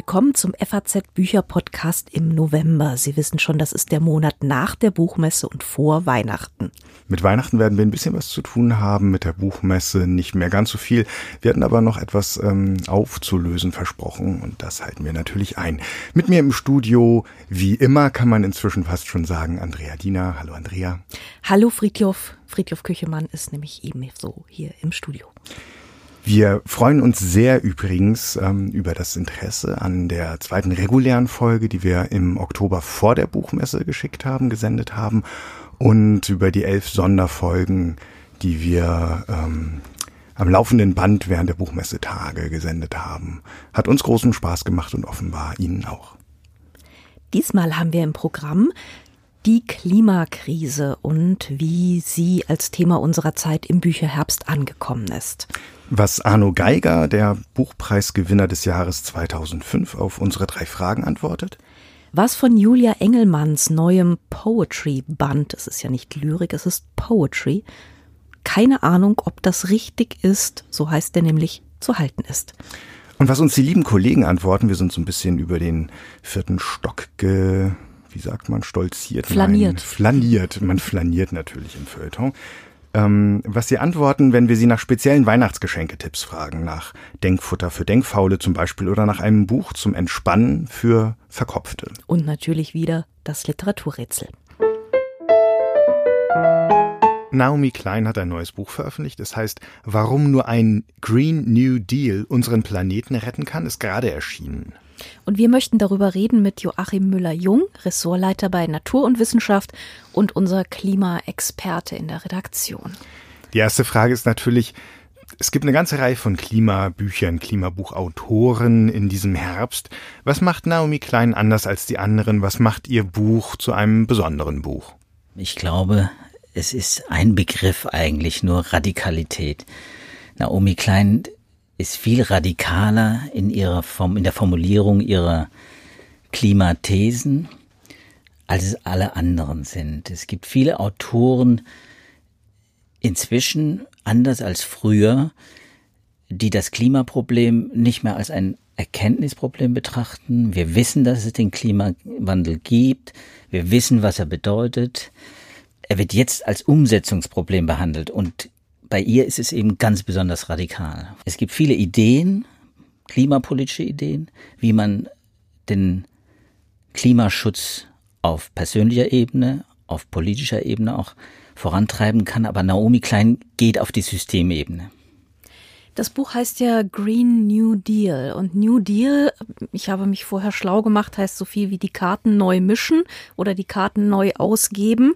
willkommen zum FAZ Bücher Podcast im November. Sie wissen schon, das ist der Monat nach der Buchmesse und vor Weihnachten. Mit Weihnachten werden wir ein bisschen was zu tun haben, mit der Buchmesse nicht mehr ganz so viel. Wir hatten aber noch etwas ähm, aufzulösen versprochen und das halten wir natürlich ein. Mit mir im Studio, wie immer, kann man inzwischen fast schon sagen, Andrea Diener. Hallo Andrea. Hallo Friedjof. Friedjof Küchemann ist nämlich ebenso hier im Studio. Wir freuen uns sehr übrigens ähm, über das Interesse an der zweiten regulären Folge, die wir im Oktober vor der Buchmesse geschickt haben, gesendet haben und über die elf Sonderfolgen, die wir ähm, am laufenden Band während der Buchmessetage gesendet haben. Hat uns großen Spaß gemacht und offenbar Ihnen auch. Diesmal haben wir im Programm die Klimakrise und wie sie als Thema unserer Zeit im Bücherherbst angekommen ist. Was Arno Geiger, der Buchpreisgewinner des Jahres 2005, auf unsere drei Fragen antwortet? Was von Julia Engelmanns neuem Poetry-Band, es ist ja nicht Lyrik, es ist Poetry, keine Ahnung, ob das richtig ist, so heißt der nämlich, zu halten ist. Und was uns die lieben Kollegen antworten, wir sind so ein bisschen über den vierten Stock ge wie sagt man, stolziert. Flaniert. Nein, flaniert. Man flaniert natürlich im Feuilleton. Ähm, was Sie antworten, wenn wir Sie nach speziellen Weihnachtsgeschenketipps fragen, nach Denkfutter für Denkfaule zum Beispiel oder nach einem Buch zum Entspannen für Verkopfte. Und natürlich wieder das Literaturrätsel. Naomi Klein hat ein neues Buch veröffentlicht. Es heißt, warum nur ein Green New Deal unseren Planeten retten kann, ist gerade erschienen. Und wir möchten darüber reden mit Joachim Müller-Jung, Ressortleiter bei Natur und Wissenschaft und unser Klimaexperte in der Redaktion. Die erste Frage ist natürlich, es gibt eine ganze Reihe von Klimabüchern, Klimabuchautoren in diesem Herbst. Was macht Naomi Klein anders als die anderen? Was macht ihr Buch zu einem besonderen Buch? Ich glaube, es ist ein Begriff eigentlich, nur Radikalität. Naomi Klein ist viel radikaler in ihrer Form, in der Formulierung ihrer Klimathesen, als es alle anderen sind. Es gibt viele Autoren inzwischen, anders als früher, die das Klimaproblem nicht mehr als ein Erkenntnisproblem betrachten. Wir wissen, dass es den Klimawandel gibt. Wir wissen, was er bedeutet. Er wird jetzt als Umsetzungsproblem behandelt und bei ihr ist es eben ganz besonders radikal. Es gibt viele Ideen, klimapolitische Ideen, wie man den Klimaschutz auf persönlicher Ebene, auf politischer Ebene auch vorantreiben kann. Aber Naomi Klein geht auf die Systemebene. Das Buch heißt ja Green New Deal. Und New Deal, ich habe mich vorher schlau gemacht, heißt so viel wie die Karten neu mischen oder die Karten neu ausgeben.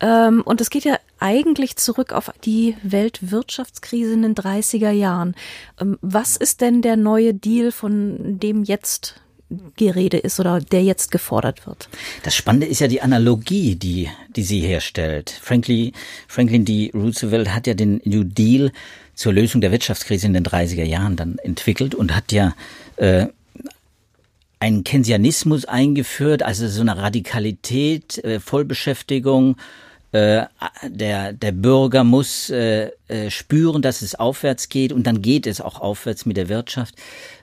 Ähm, und es geht ja eigentlich zurück auf die Weltwirtschaftskrise in den 30er Jahren. Ähm, was ist denn der neue Deal, von dem jetzt die Rede ist oder der jetzt gefordert wird. Das Spannende ist ja die Analogie, die, die sie herstellt. Franklin, Franklin D. Roosevelt hat ja den New Deal zur Lösung der Wirtschaftskrise in den 30er Jahren dann entwickelt und hat ja äh, einen Keynesianismus eingeführt, also so eine Radikalität, äh, Vollbeschäftigung. Äh, der, der Bürger muss äh, äh, spüren, dass es aufwärts geht und dann geht es auch aufwärts mit der Wirtschaft.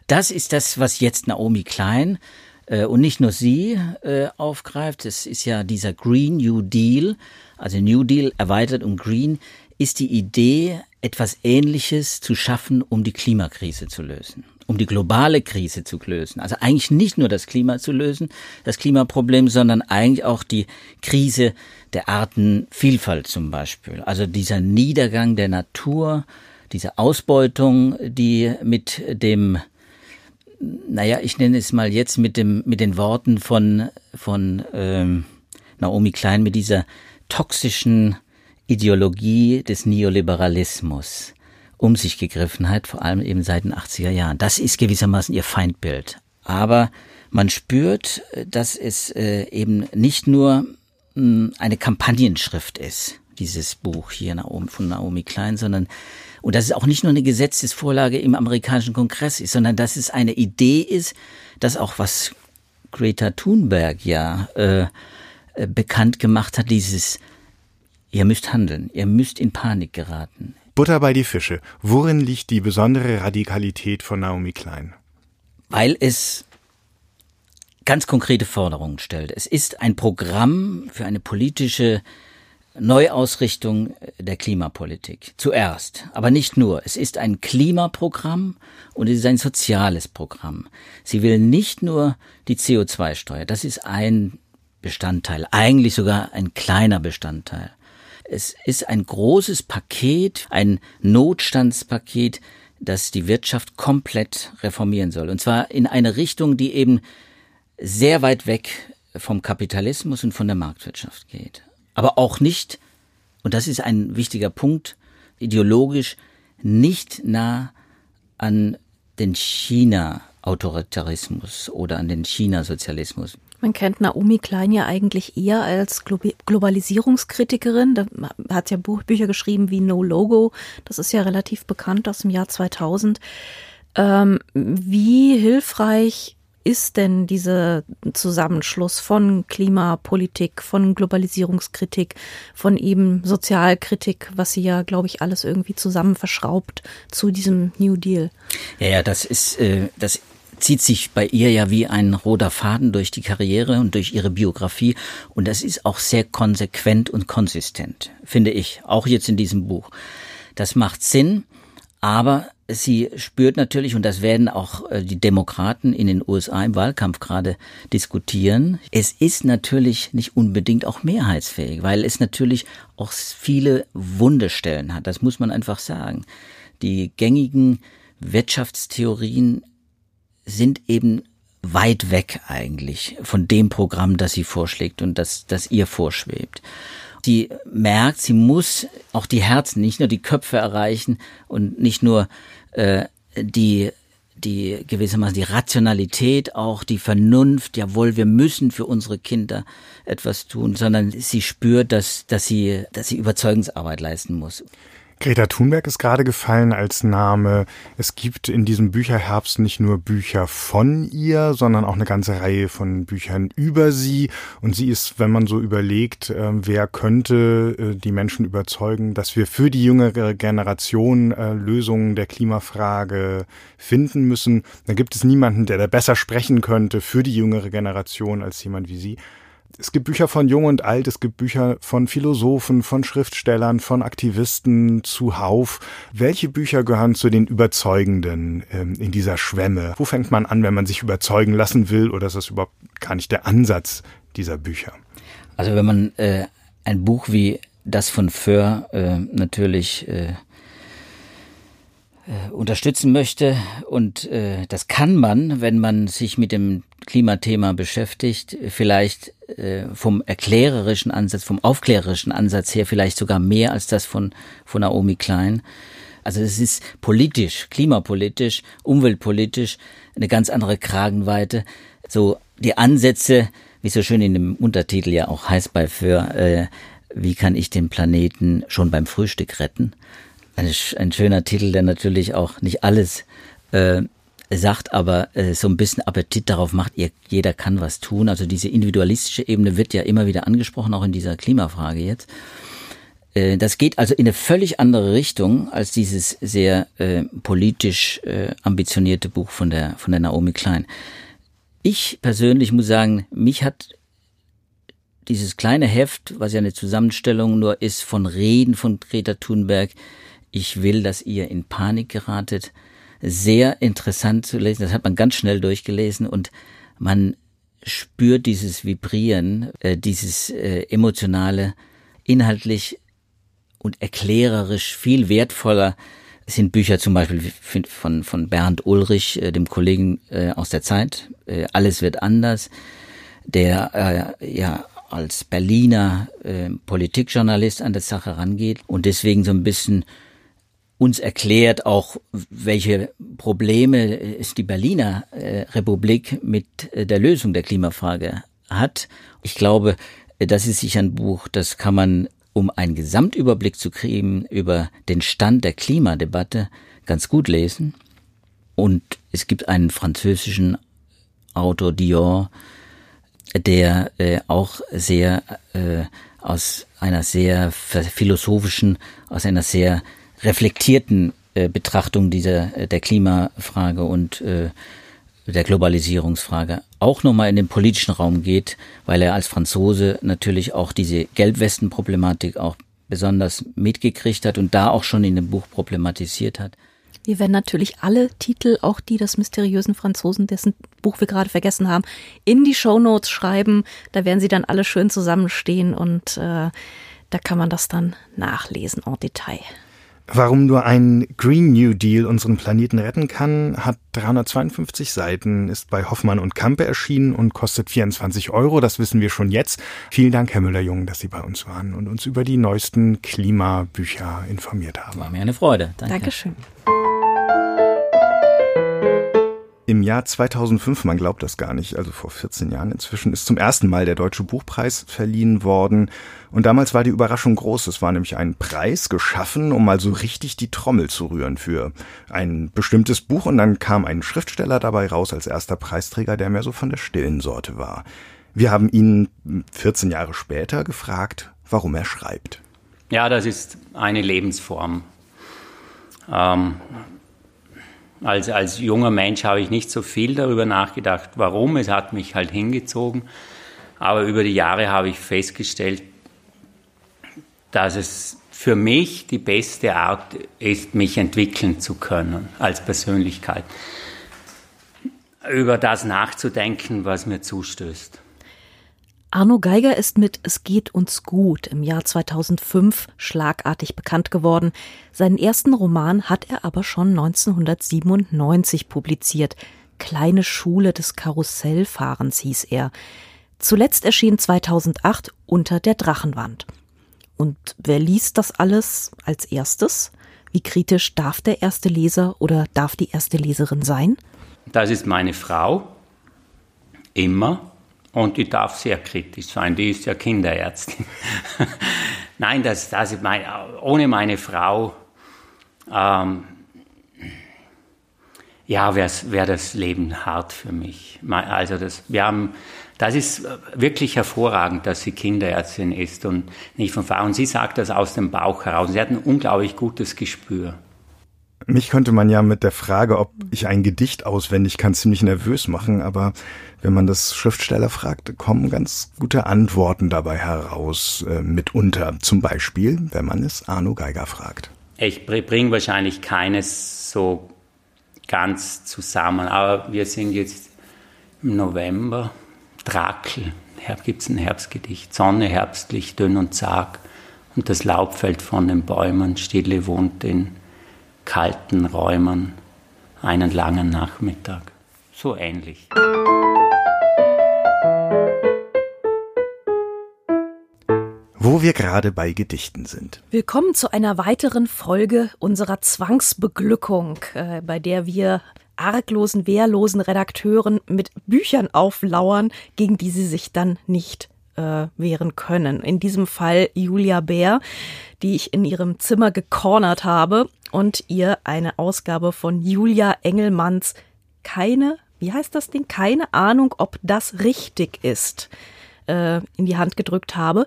Das ist das, was jetzt Naomi Klein äh, und nicht nur sie aufgreift. Es ist ja dieser Green New Deal, also New Deal erweitert um Green, ist die Idee, etwas Ähnliches zu schaffen, um die Klimakrise zu lösen, um die globale Krise zu lösen. Also eigentlich nicht nur das Klima zu lösen, das Klimaproblem, sondern eigentlich auch die Krise der Artenvielfalt zum Beispiel. Also dieser Niedergang der Natur, diese Ausbeutung, die mit dem naja, ich nenne es mal jetzt mit dem mit den Worten von von ähm, Naomi Klein mit dieser toxischen Ideologie des Neoliberalismus um sich gegriffen hat, vor allem eben seit den 80er Jahren. Das ist gewissermaßen ihr Feindbild. Aber man spürt, dass es äh, eben nicht nur mh, eine Kampagnenschrift ist, dieses Buch hier von Naomi Klein, sondern und dass es auch nicht nur eine Gesetzesvorlage im amerikanischen Kongress ist, sondern dass es eine Idee ist, dass auch was Greta Thunberg ja äh, äh bekannt gemacht hat, dieses Ihr müsst handeln, ihr müsst in Panik geraten. Butter bei die Fische. Worin liegt die besondere Radikalität von Naomi Klein? Weil es ganz konkrete Forderungen stellt. Es ist ein Programm für eine politische Neuausrichtung der Klimapolitik. Zuerst. Aber nicht nur. Es ist ein Klimaprogramm und es ist ein soziales Programm. Sie will nicht nur die CO2-Steuer. Das ist ein Bestandteil. Eigentlich sogar ein kleiner Bestandteil. Es ist ein großes Paket, ein Notstandspaket, das die Wirtschaft komplett reformieren soll. Und zwar in eine Richtung, die eben sehr weit weg vom Kapitalismus und von der Marktwirtschaft geht. Aber auch nicht, und das ist ein wichtiger Punkt, ideologisch nicht nah an den China-Autoritarismus oder an den China-Sozialismus. Man kennt Naomi Klein ja eigentlich eher als Glo Globalisierungskritikerin. Da hat sie ja Buch, Bücher geschrieben wie No Logo. Das ist ja relativ bekannt aus dem Jahr 2000. Ähm, wie hilfreich ist denn dieser Zusammenschluss von Klimapolitik, von Globalisierungskritik, von eben Sozialkritik, was sie ja, glaube ich, alles irgendwie zusammen verschraubt zu diesem New Deal? Ja, ja, das ist, äh, das zieht sich bei ihr ja wie ein roter Faden durch die Karriere und durch ihre Biografie. Und das ist auch sehr konsequent und konsistent, finde ich, auch jetzt in diesem Buch. Das macht Sinn, aber sie spürt natürlich, und das werden auch äh, die Demokraten in den USA im Wahlkampf gerade diskutieren, es ist natürlich nicht unbedingt auch mehrheitsfähig, weil es natürlich auch viele Wundestellen hat. Das muss man einfach sagen. Die gängigen Wirtschaftstheorien sind eben weit weg eigentlich von dem Programm, das sie vorschlägt und das, das ihr vorschwebt. Sie merkt, sie muss auch die Herzen, nicht nur die Köpfe erreichen und nicht nur äh, die die gewissermaßen die Rationalität, auch die Vernunft, jawohl, wir müssen für unsere Kinder etwas tun, sondern sie spürt, dass, dass sie, dass sie Überzeugungsarbeit leisten muss. Greta Thunberg ist gerade gefallen als Name. Es gibt in diesem Bücherherbst nicht nur Bücher von ihr, sondern auch eine ganze Reihe von Büchern über sie. Und sie ist, wenn man so überlegt, ähm, wer könnte äh, die Menschen überzeugen, dass wir für die jüngere Generation äh, Lösungen der Klimafrage finden müssen, dann gibt es niemanden, der da besser sprechen könnte für die jüngere Generation als jemand wie sie es gibt Bücher von Jung und Alt, es gibt Bücher von Philosophen, von Schriftstellern, von Aktivisten zuhauf. Welche Bücher gehören zu den Überzeugenden ähm, in dieser Schwemme? Wo fängt man an, wenn man sich überzeugen lassen will, oder ist das überhaupt gar nicht der Ansatz dieser Bücher? Also wenn man äh, ein Buch wie das von Föhr äh, natürlich äh, unterstützen möchte. Und äh, das kann man, wenn man sich mit dem Klimathema beschäftigt, vielleicht äh, vom erklärerischen Ansatz, vom aufklärerischen Ansatz her vielleicht sogar mehr als das von, von Naomi Klein. Also es ist politisch, klimapolitisch, umweltpolitisch eine ganz andere Kragenweite. So die Ansätze, wie so schön in dem Untertitel ja auch heißt bei für, äh, wie kann ich den Planeten schon beim Frühstück retten? Ein, ein schöner Titel, der natürlich auch nicht alles äh, sagt, aber äh, so ein bisschen Appetit darauf macht, ihr, jeder kann was tun. Also diese individualistische Ebene wird ja immer wieder angesprochen, auch in dieser Klimafrage jetzt. Äh, das geht also in eine völlig andere Richtung als dieses sehr äh, politisch äh, ambitionierte Buch von der, von der Naomi Klein. Ich persönlich muss sagen, mich hat dieses kleine Heft, was ja eine Zusammenstellung nur ist von Reden von Greta Thunberg, ich will, dass ihr in Panik geratet, sehr interessant zu lesen. Das hat man ganz schnell durchgelesen und man spürt dieses Vibrieren, äh, dieses äh, emotionale, inhaltlich und erklärerisch viel wertvoller sind Bücher zum Beispiel von, von Bernd Ulrich, äh, dem Kollegen aus der Zeit. Alles wird anders, der ja als Berliner Politikjournalist an der Sache rangeht und deswegen so ein bisschen uns erklärt auch, welche Probleme es die Berliner äh, Republik mit äh, der Lösung der Klimafrage hat. Ich glaube, das ist sicher ein Buch, das kann man, um einen Gesamtüberblick zu kriegen über den Stand der Klimadebatte, ganz gut lesen. Und es gibt einen französischen Autor, Dior, der äh, auch sehr äh, aus einer sehr philosophischen, aus einer sehr reflektierten äh, Betrachtung dieser äh, der Klimafrage und äh, der Globalisierungsfrage auch nochmal in den politischen Raum geht, weil er als Franzose natürlich auch diese Gelbwesten-Problematik auch besonders mitgekriegt hat und da auch schon in dem Buch problematisiert hat. Wir werden natürlich alle Titel, auch die des mysteriösen Franzosen, dessen Buch wir gerade vergessen haben, in die Show Notes schreiben. Da werden sie dann alle schön zusammenstehen und äh, da kann man das dann nachlesen en Detail. Warum nur ein Green New Deal unseren Planeten retten kann, hat 352 Seiten, ist bei Hoffmann und Kampe erschienen und kostet 24 Euro. Das wissen wir schon jetzt. Vielen Dank, Herr Müller-Jung, dass Sie bei uns waren und uns über die neuesten Klimabücher informiert haben. War mir eine Freude. Danke. Dankeschön. Im Jahr 2005, man glaubt das gar nicht, also vor 14 Jahren inzwischen, ist zum ersten Mal der Deutsche Buchpreis verliehen worden. Und damals war die Überraschung groß. Es war nämlich ein Preis geschaffen, um mal so richtig die Trommel zu rühren für ein bestimmtes Buch. Und dann kam ein Schriftsteller dabei raus als erster Preisträger, der mehr so von der stillen Sorte war. Wir haben ihn 14 Jahre später gefragt, warum er schreibt. Ja, das ist eine Lebensform. Ähm, als, als junger Mensch habe ich nicht so viel darüber nachgedacht, warum. Es hat mich halt hingezogen. Aber über die Jahre habe ich festgestellt, dass es für mich die beste Art ist, mich entwickeln zu können als Persönlichkeit. Über das nachzudenken, was mir zustößt. Arno Geiger ist mit Es geht uns gut im Jahr 2005 schlagartig bekannt geworden. Seinen ersten Roman hat er aber schon 1997 publiziert. Kleine Schule des Karussellfahrens hieß er. Zuletzt erschien 2008 Unter der Drachenwand. Und wer liest das alles als erstes? Wie kritisch darf der erste Leser oder darf die erste Leserin sein? Das ist meine Frau. Immer und die darf sehr kritisch sein, die ist ja Kinderärztin. Nein, das, das ist mein, ohne meine Frau, ähm, ja, wäre wär das Leben hart für mich. Also das, wir haben, das ist wirklich hervorragend, dass sie Kinderärztin ist und nicht von Frau. Und sie sagt das aus dem Bauch heraus. Sie hat ein unglaublich gutes Gespür. Mich könnte man ja mit der Frage, ob ich ein Gedicht auswendig kann, ziemlich nervös machen, aber wenn man das Schriftsteller fragt, kommen ganz gute Antworten dabei heraus, äh, mitunter. Zum Beispiel, wenn man es Arno Geiger fragt. Ich bringe wahrscheinlich keines so ganz zusammen, aber wir sind jetzt im November. Drakel, gibt es ein Herbstgedicht. Sonne herbstlich, dünn und zag und das Laub fällt von den Bäumen, Stille wohnt in kalten Räumen einen langen Nachmittag. So ähnlich. Wo wir gerade bei Gedichten sind. Willkommen zu einer weiteren Folge unserer Zwangsbeglückung, äh, bei der wir arglosen, wehrlosen Redakteuren mit Büchern auflauern, gegen die sie sich dann nicht äh, wehren können. In diesem Fall Julia Bär, die ich in ihrem Zimmer gecornert habe und ihr eine Ausgabe von Julia Engelmanns keine, wie heißt das Ding? Keine Ahnung, ob das richtig ist, äh, in die Hand gedrückt habe.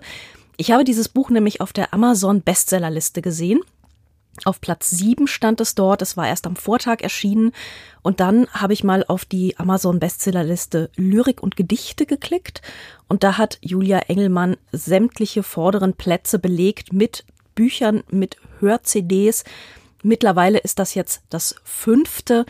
Ich habe dieses Buch nämlich auf der Amazon Bestsellerliste gesehen. Auf Platz sieben stand es dort. Es war erst am Vortag erschienen. Und dann habe ich mal auf die Amazon Bestsellerliste Lyrik und Gedichte geklickt. Und da hat Julia Engelmann sämtliche vorderen Plätze belegt mit Büchern, mit Hör-CDs, Mittlerweile ist das jetzt das fünfte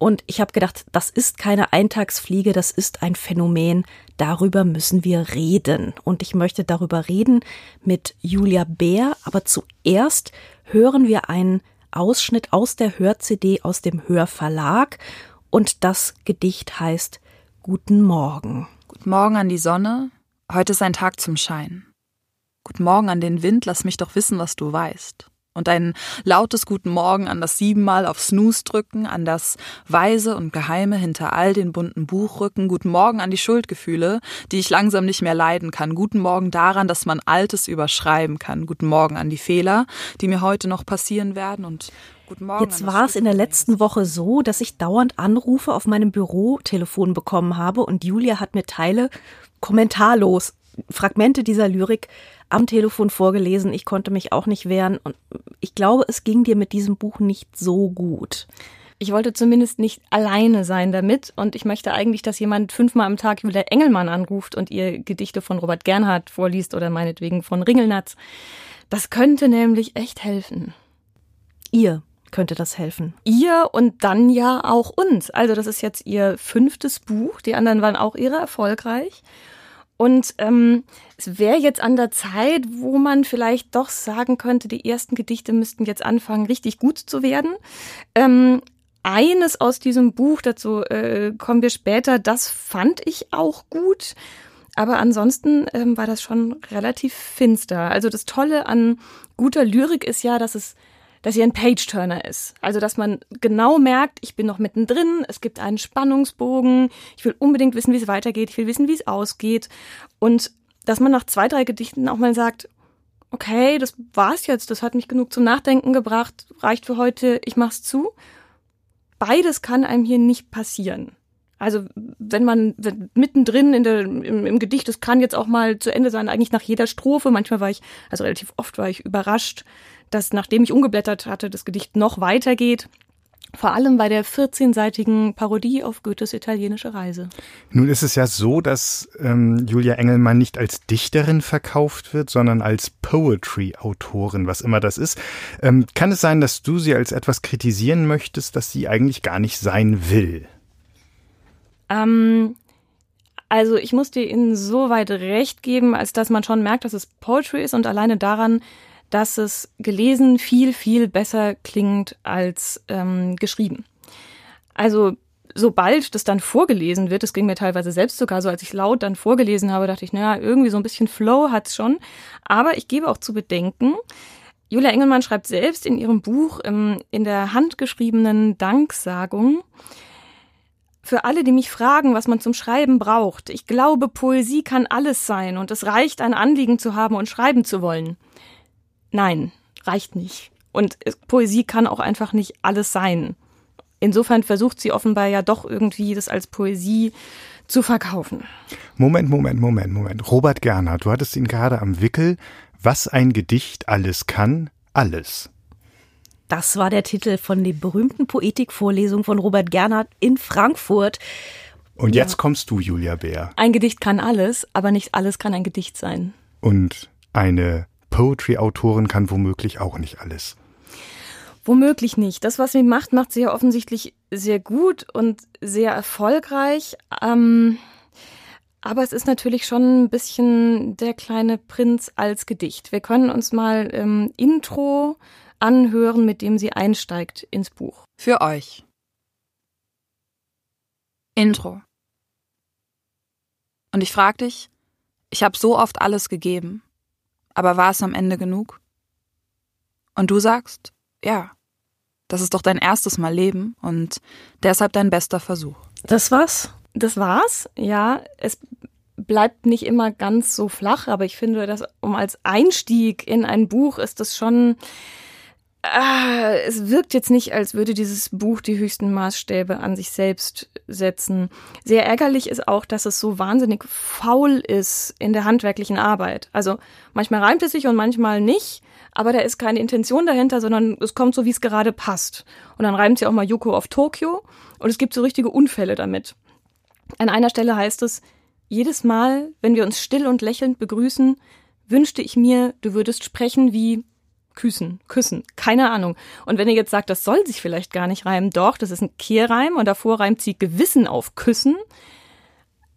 und ich habe gedacht, das ist keine Eintagsfliege, das ist ein Phänomen. Darüber müssen wir reden. Und ich möchte darüber reden mit Julia Bär. Aber zuerst hören wir einen Ausschnitt aus der Hör-CD aus dem Hörverlag. Und das Gedicht heißt Guten Morgen. Guten Morgen an die Sonne. Heute ist ein Tag zum Schein. Guten Morgen an den Wind. Lass mich doch wissen, was du weißt und ein lautes Guten Morgen an das siebenmal auf Snooze drücken, an das Weise und Geheime hinter all den bunten Buchrücken, Guten Morgen an die Schuldgefühle, die ich langsam nicht mehr leiden kann, Guten Morgen daran, dass man Altes überschreiben kann, Guten Morgen an die Fehler, die mir heute noch passieren werden. Und Guten Morgen Jetzt war es in der letzten Woche so, dass ich dauernd Anrufe auf meinem Bürotelefon bekommen habe. Und Julia hat mir Teile kommentarlos Fragmente dieser Lyrik am Telefon vorgelesen. Ich konnte mich auch nicht wehren und ich glaube, es ging dir mit diesem Buch nicht so gut. ich wollte zumindest nicht alleine sein damit und ich möchte eigentlich, dass jemand fünfmal am Tag Julia Engelmann anruft und ihr Gedichte von Robert Gernhardt vorliest oder meinetwegen von Ringelnatz. Das könnte nämlich echt helfen. Ihr könnte das helfen. Ihr und dann ja auch uns. Also das ist jetzt ihr fünftes Buch. Die anderen waren auch ihre erfolgreich. Und ähm, es wäre jetzt an der Zeit, wo man vielleicht doch sagen könnte, die ersten Gedichte müssten jetzt anfangen, richtig gut zu werden. Ähm, eines aus diesem Buch, dazu äh, kommen wir später, das fand ich auch gut. Aber ansonsten ähm, war das schon relativ finster. Also das Tolle an guter Lyrik ist ja, dass es dass sie ein Page-Turner ist. Also, dass man genau merkt, ich bin noch mittendrin, es gibt einen Spannungsbogen, ich will unbedingt wissen, wie es weitergeht, ich will wissen, wie es ausgeht. Und dass man nach zwei, drei Gedichten auch mal sagt, okay, das war's jetzt, das hat mich genug zum Nachdenken gebracht, reicht für heute, ich mach's zu. Beides kann einem hier nicht passieren. Also wenn man wenn mittendrin in der, im, im Gedicht, das kann jetzt auch mal zu Ende sein, eigentlich nach jeder Strophe. Manchmal war ich, also relativ oft war ich überrascht, dass nachdem ich umgeblättert hatte, das Gedicht noch weitergeht. Vor allem bei der 14-seitigen Parodie auf Goethes italienische Reise. Nun ist es ja so, dass ähm, Julia Engelmann nicht als Dichterin verkauft wird, sondern als Poetry-Autorin, was immer das ist. Ähm, kann es sein, dass du sie als etwas kritisieren möchtest, das sie eigentlich gar nicht sein will? Ähm, also ich muss dir insoweit recht geben, als dass man schon merkt, dass es Poetry ist und alleine daran, dass es gelesen viel, viel besser klingt als ähm, geschrieben. Also sobald das dann vorgelesen wird, das ging mir teilweise selbst sogar so, als ich laut dann vorgelesen habe, dachte ich, naja, irgendwie so ein bisschen Flow hat's schon. Aber ich gebe auch zu bedenken, Julia Engelmann schreibt selbst in ihrem Buch ähm, in der handgeschriebenen Danksagung, für alle, die mich fragen, was man zum Schreiben braucht. Ich glaube, Poesie kann alles sein und es reicht, ein Anliegen zu haben und schreiben zu wollen. Nein, reicht nicht. Und Poesie kann auch einfach nicht alles sein. Insofern versucht sie offenbar ja doch irgendwie das als Poesie zu verkaufen. Moment, Moment, Moment, Moment. Robert Gernhardt, du hattest ihn gerade am Wickel. Was ein Gedicht alles kann, alles. Das war der Titel von der berühmten Poetikvorlesung von Robert Gernhardt in Frankfurt. Und jetzt ja. kommst du, Julia Bär. Ein Gedicht kann alles, aber nicht alles kann ein Gedicht sein. Und eine Poetry-Autorin kann womöglich auch nicht alles. Womöglich nicht. Das, was sie macht, macht sie ja offensichtlich sehr gut und sehr erfolgreich. Ähm, aber es ist natürlich schon ein bisschen der kleine Prinz als Gedicht. Wir können uns mal im Intro anhören, mit dem sie einsteigt ins Buch. Für euch. Intro. Und ich frag dich, ich habe so oft alles gegeben. Aber war es am Ende genug? Und du sagst, ja, das ist doch dein erstes Mal Leben und deshalb dein bester Versuch. Das war's? Das war's, ja. Es bleibt nicht immer ganz so flach, aber ich finde, dass um als Einstieg in ein Buch ist das schon Ah, es wirkt jetzt nicht, als würde dieses Buch die höchsten Maßstäbe an sich selbst setzen. Sehr ärgerlich ist auch, dass es so wahnsinnig faul ist in der handwerklichen Arbeit. Also manchmal reimt es sich und manchmal nicht, aber da ist keine Intention dahinter, sondern es kommt so, wie es gerade passt. Und dann reimt sie auch mal Yoko auf Tokio und es gibt so richtige Unfälle damit. An einer Stelle heißt es, jedes Mal, wenn wir uns still und lächelnd begrüßen, wünschte ich mir, du würdest sprechen wie Küssen, küssen, keine Ahnung. Und wenn ihr jetzt sagt, das soll sich vielleicht gar nicht reimen, doch, das ist ein Kehrreim und davor reimt sie Gewissen auf Küssen.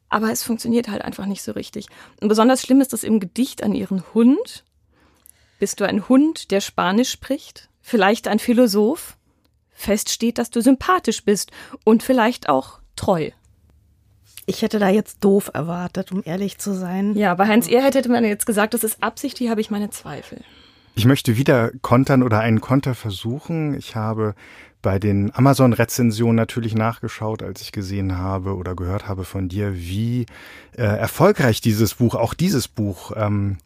Aber es funktioniert halt einfach nicht so richtig. Und besonders schlimm ist das im Gedicht an ihren Hund. Bist du ein Hund, der Spanisch spricht? Vielleicht ein Philosoph? Fest steht, dass du sympathisch bist und vielleicht auch treu. Ich hätte da jetzt doof erwartet, um ehrlich zu sein. Ja, bei Heinz Ehrheit hätte man jetzt gesagt, das ist Absicht, hier habe ich meine Zweifel. Ich möchte wieder kontern oder einen Konter versuchen. Ich habe bei den Amazon-Rezensionen natürlich nachgeschaut, als ich gesehen habe oder gehört habe von dir, wie äh, erfolgreich dieses Buch, auch dieses Buch, ähm,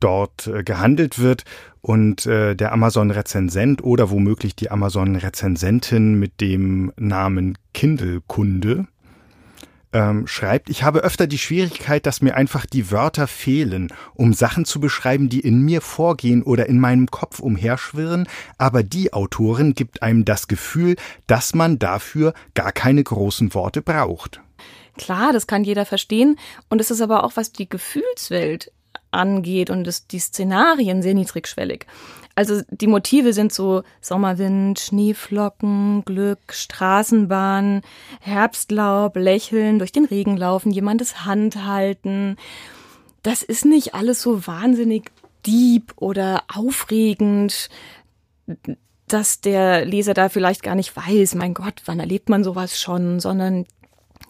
dort äh, gehandelt wird. Und äh, der Amazon-Rezensent oder womöglich die Amazon-Rezensentin mit dem Namen Kindle-Kunde ähm, schreibt, ich habe öfter die Schwierigkeit, dass mir einfach die Wörter fehlen, um Sachen zu beschreiben, die in mir vorgehen oder in meinem Kopf umherschwirren, aber die Autorin gibt einem das Gefühl, dass man dafür gar keine großen Worte braucht. Klar, das kann jeder verstehen. Und es ist aber auch, was die Gefühlswelt angeht und das, die Szenarien sehr niedrigschwellig. Also die Motive sind so Sommerwind, Schneeflocken, Glück, Straßenbahn, Herbstlaub, Lächeln, durch den Regen laufen, jemandes Hand halten. Das ist nicht alles so wahnsinnig deep oder aufregend, dass der Leser da vielleicht gar nicht weiß, mein Gott, wann erlebt man sowas schon, sondern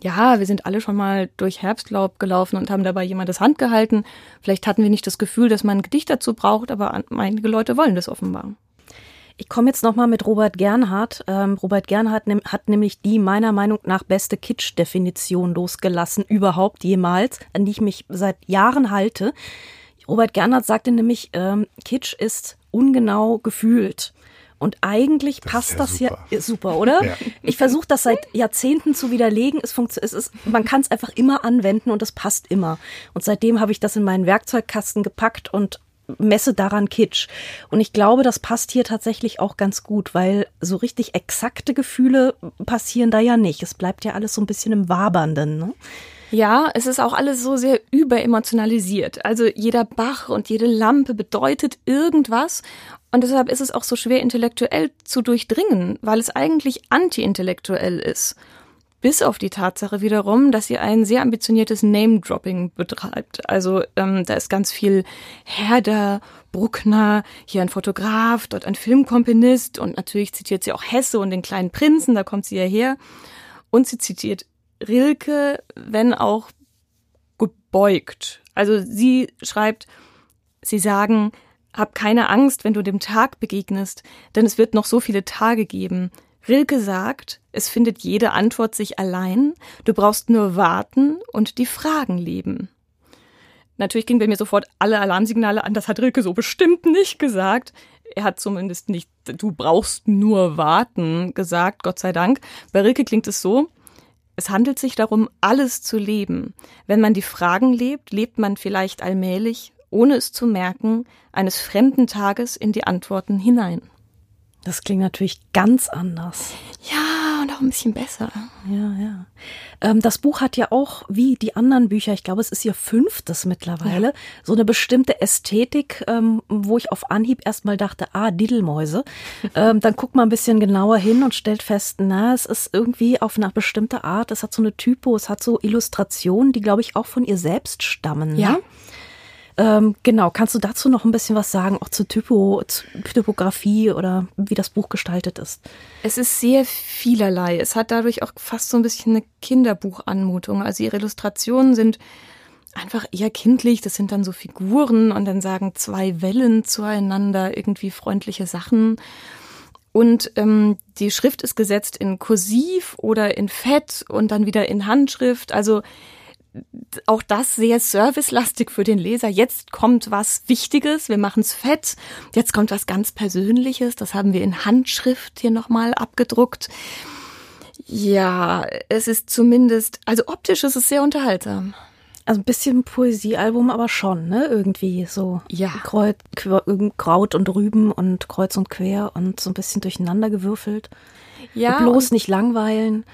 ja, wir sind alle schon mal durch Herbstlaub gelaufen und haben dabei jemandes Hand gehalten. Vielleicht hatten wir nicht das Gefühl, dass man ein Gedicht dazu braucht, aber einige Leute wollen das offenbar. Ich komme jetzt nochmal mit Robert Gernhardt. Ähm, Robert Gernhardt hat nämlich die meiner Meinung nach beste Kitsch-Definition losgelassen, überhaupt jemals, an die ich mich seit Jahren halte. Robert Gernhardt sagte nämlich, ähm, Kitsch ist ungenau gefühlt. Und eigentlich das passt ja das super. ja super, oder? Ja. Ich versuche das seit Jahrzehnten zu widerlegen. Es funktioniert, es ist, man kann es einfach immer anwenden und es passt immer. Und seitdem habe ich das in meinen Werkzeugkasten gepackt und messe daran Kitsch. Und ich glaube, das passt hier tatsächlich auch ganz gut, weil so richtig exakte Gefühle passieren da ja nicht. Es bleibt ja alles so ein bisschen im Wabernden. Ne? Ja, es ist auch alles so sehr überemotionalisiert. Also jeder Bach und jede Lampe bedeutet irgendwas und deshalb ist es auch so schwer intellektuell zu durchdringen, weil es eigentlich anti-intellektuell ist. Bis auf die Tatsache wiederum, dass sie ein sehr ambitioniertes Name-Dropping betreibt. Also ähm, da ist ganz viel Herder, Bruckner, hier ein Fotograf, dort ein Filmkomponist und natürlich zitiert sie auch Hesse und den kleinen Prinzen, da kommt sie ja her. Und sie zitiert Rilke, wenn auch gebeugt. Also sie schreibt, sie sagen, hab keine Angst, wenn du dem Tag begegnest, denn es wird noch so viele Tage geben. Rilke sagt, es findet jede Antwort sich allein, du brauchst nur warten und die Fragen leben. Natürlich gingen bei mir sofort alle Alarmsignale an, das hat Rilke so bestimmt nicht gesagt. Er hat zumindest nicht, du brauchst nur warten gesagt, Gott sei Dank. Bei Rilke klingt es so, es handelt sich darum, alles zu leben. Wenn man die Fragen lebt, lebt man vielleicht allmählich ohne es zu merken, eines fremden Tages in die Antworten hinein. Das klingt natürlich ganz anders. Ja, und auch ein bisschen besser. Ja, ja. Ähm, das Buch hat ja auch, wie die anderen Bücher, ich glaube, es ist ihr fünftes mittlerweile, ja. so eine bestimmte Ästhetik, ähm, wo ich auf Anhieb erstmal dachte, ah, Diddlemäuse. ähm, dann guckt man ein bisschen genauer hin und stellt fest, na, es ist irgendwie auf eine bestimmte Art, es hat so eine Typo, es hat so Illustrationen, die, glaube ich, auch von ihr selbst stammen. Ja. Ne? Ähm, genau, kannst du dazu noch ein bisschen was sagen, auch zur Typo, Typografie oder wie das Buch gestaltet ist? Es ist sehr vielerlei. Es hat dadurch auch fast so ein bisschen eine Kinderbuchanmutung. Also ihre Illustrationen sind einfach eher kindlich. Das sind dann so Figuren und dann sagen zwei Wellen zueinander irgendwie freundliche Sachen. Und ähm, die Schrift ist gesetzt in Kursiv oder in Fett und dann wieder in Handschrift. Also auch das sehr servicelastig für den Leser. Jetzt kommt was Wichtiges, wir machen es fett. Jetzt kommt was ganz Persönliches, das haben wir in Handschrift hier nochmal abgedruckt. Ja, es ist zumindest, also optisch ist es sehr unterhaltsam. Also ein bisschen Poesiealbum, aber schon, ne? Irgendwie so. Ja. Kreuz, Kraut und Rüben und Kreuz und Quer und so ein bisschen durcheinander gewürfelt. Ja. Und bloß nicht langweilen.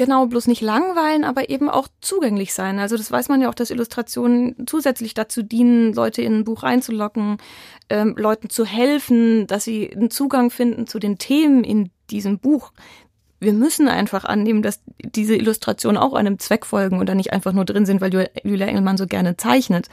Genau, bloß nicht langweilen, aber eben auch zugänglich sein. Also das weiß man ja auch, dass Illustrationen zusätzlich dazu dienen, Leute in ein Buch reinzulocken, ähm, Leuten zu helfen, dass sie einen Zugang finden zu den Themen in diesem Buch. Wir müssen einfach annehmen, dass diese Illustrationen auch einem Zweck folgen oder nicht einfach nur drin sind, weil Julia Engelmann so gerne zeichnet.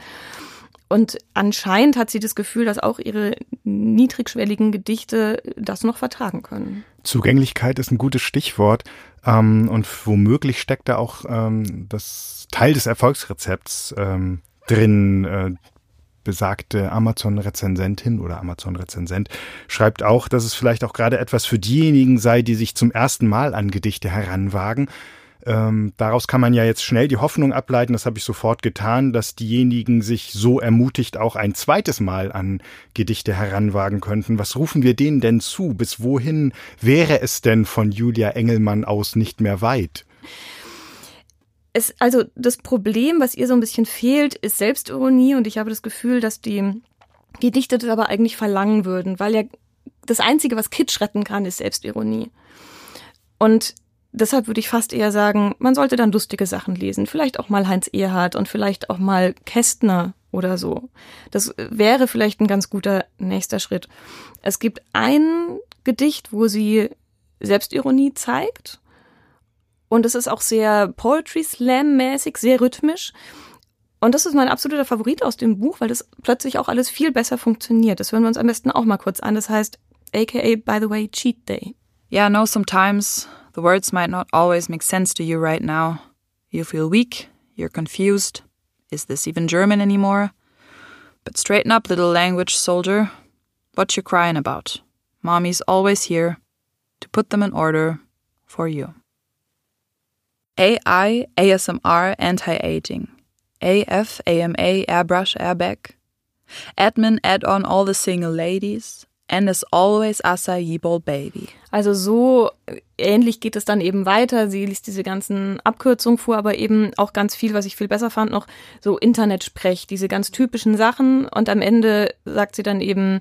Und anscheinend hat sie das Gefühl, dass auch ihre niedrigschwelligen Gedichte das noch vertragen können. Zugänglichkeit ist ein gutes Stichwort. Ähm, und womöglich steckt da auch ähm, das Teil des Erfolgsrezepts ähm, drin. Äh, besagte Amazon-Rezensentin oder Amazon-Rezensent schreibt auch, dass es vielleicht auch gerade etwas für diejenigen sei, die sich zum ersten Mal an Gedichte heranwagen ähm, daraus kann man ja jetzt schnell die Hoffnung ableiten, das habe ich sofort getan, dass diejenigen sich so ermutigt auch ein zweites Mal an Gedichte heranwagen könnten. Was rufen wir denen denn zu? Bis wohin wäre es denn von Julia Engelmann aus nicht mehr weit? es, also das Problem, was ihr so ein bisschen fehlt, ist Selbstironie und ich habe das Gefühl, dass die Gedichte das aber eigentlich verlangen würden, weil ja das Einzige, was Kitsch retten kann, ist Selbstironie. Und deshalb würde ich fast eher sagen, man sollte dann lustige Sachen lesen. Vielleicht auch mal Heinz Erhardt und vielleicht auch mal Kästner oder so. Das wäre vielleicht ein ganz guter nächster Schritt. Es gibt ein Gedicht, wo sie Selbstironie zeigt. Und es ist auch sehr Poetry Slam mäßig, sehr rhythmisch. Und das ist mein absoluter Favorit aus dem Buch, weil das plötzlich auch alles viel besser funktioniert. Das hören wir uns am besten auch mal kurz an. Das heißt, aka, by the way, Cheat Day. Yeah, no, sometimes the words might not always make sense to you right now. You feel weak, you're confused. Is this even German anymore? But straighten up, little language soldier. What you crying about? Mommy's always here to put them in order for you. AI, ASMR, anti-aging. AF, AMA, airbrush, airbag. Admin, add on all the single ladies. And as always, acai bowl baby. Also so ähnlich geht es dann eben weiter. Sie liest diese ganzen Abkürzungen vor, aber eben auch ganz viel, was ich viel besser fand, noch so Internetsprech, diese ganz typischen Sachen. Und am Ende sagt sie dann eben,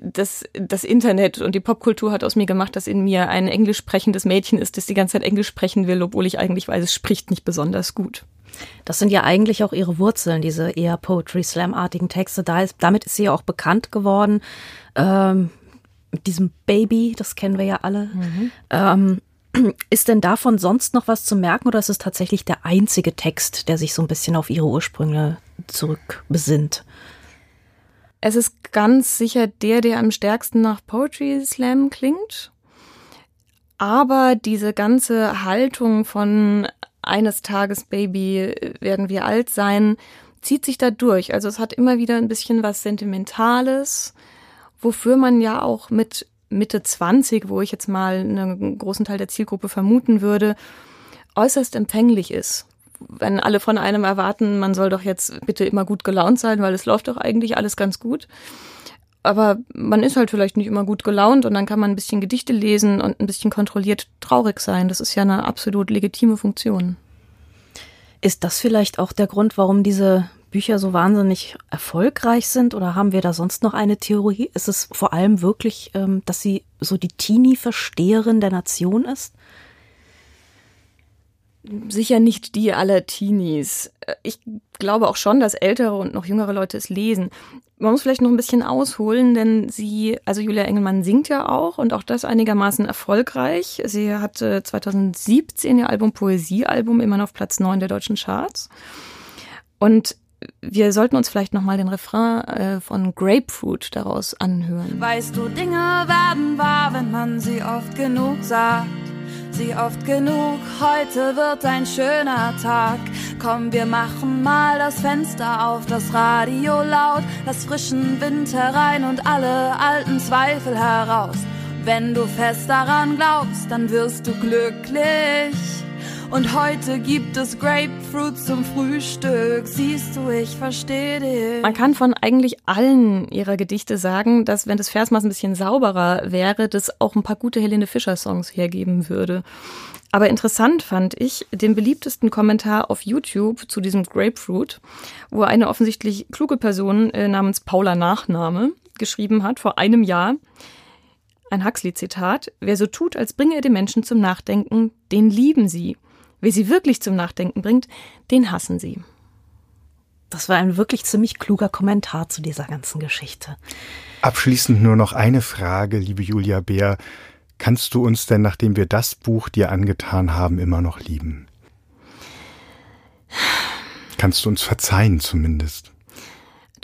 das, das Internet und die Popkultur hat aus mir gemacht, dass in mir ein englisch sprechendes Mädchen ist, das die ganze Zeit Englisch sprechen will, obwohl ich eigentlich weiß, es spricht nicht besonders gut. Das sind ja eigentlich auch ihre Wurzeln, diese eher Poetry Slam-artigen Texte. Da ist, damit ist sie ja auch bekannt geworden. Ähm, mit diesem Baby, das kennen wir ja alle. Mhm. Ähm, ist denn davon sonst noch was zu merken oder ist es tatsächlich der einzige Text, der sich so ein bisschen auf ihre Ursprünge zurückbesinnt? Es ist ganz sicher der, der am stärksten nach Poetry Slam klingt. Aber diese ganze Haltung von eines Tages Baby werden wir alt sein, zieht sich da durch. Also es hat immer wieder ein bisschen was Sentimentales, wofür man ja auch mit Mitte 20, wo ich jetzt mal einen großen Teil der Zielgruppe vermuten würde, äußerst empfänglich ist wenn alle von einem erwarten, man soll doch jetzt bitte immer gut gelaunt sein, weil es läuft doch eigentlich alles ganz gut. Aber man ist halt vielleicht nicht immer gut gelaunt und dann kann man ein bisschen Gedichte lesen und ein bisschen kontrolliert traurig sein. Das ist ja eine absolut legitime Funktion. Ist das vielleicht auch der Grund, warum diese Bücher so wahnsinnig erfolgreich sind? Oder haben wir da sonst noch eine Theorie? Ist es vor allem wirklich, ähm, dass sie so die Teenie-Versteherin der Nation ist? Sicher nicht die aller Teenies. Ich glaube auch schon, dass ältere und noch jüngere Leute es lesen. Man muss vielleicht noch ein bisschen ausholen, denn sie, also Julia Engelmann singt ja auch und auch das einigermaßen erfolgreich. Sie hatte 2017 ihr Album Poesiealbum immer noch auf Platz 9 der deutschen Charts. Und wir sollten uns vielleicht nochmal den Refrain äh, von Grapefruit daraus anhören. Weißt du, Dinge werden wahr, wenn man sie oft genug sagt sie oft genug. Heute wird ein schöner Tag. Komm, wir machen mal das Fenster auf, das Radio laut, lass frischen Wind herein und alle alten Zweifel heraus. Wenn du fest daran glaubst, dann wirst du glücklich. Und heute gibt es Grapefruit zum Frühstück. Siehst du, ich verstehe dich. Man kann von eigentlich allen ihrer Gedichte sagen, dass wenn das Versmaß ein bisschen sauberer wäre, das auch ein paar gute Helene Fischer Songs hergeben würde. Aber interessant fand ich den beliebtesten Kommentar auf YouTube zu diesem Grapefruit, wo eine offensichtlich kluge Person äh, namens Paula Nachname geschrieben hat vor einem Jahr. Ein Huxley-Zitat. Wer so tut, als bringe er den Menschen zum Nachdenken, den lieben sie. Wer sie wirklich zum Nachdenken bringt, den hassen sie. Das war ein wirklich ziemlich kluger Kommentar zu dieser ganzen Geschichte. Abschließend nur noch eine Frage, liebe Julia Bär. Kannst du uns denn, nachdem wir das Buch dir angetan haben, immer noch lieben? Kannst du uns verzeihen zumindest?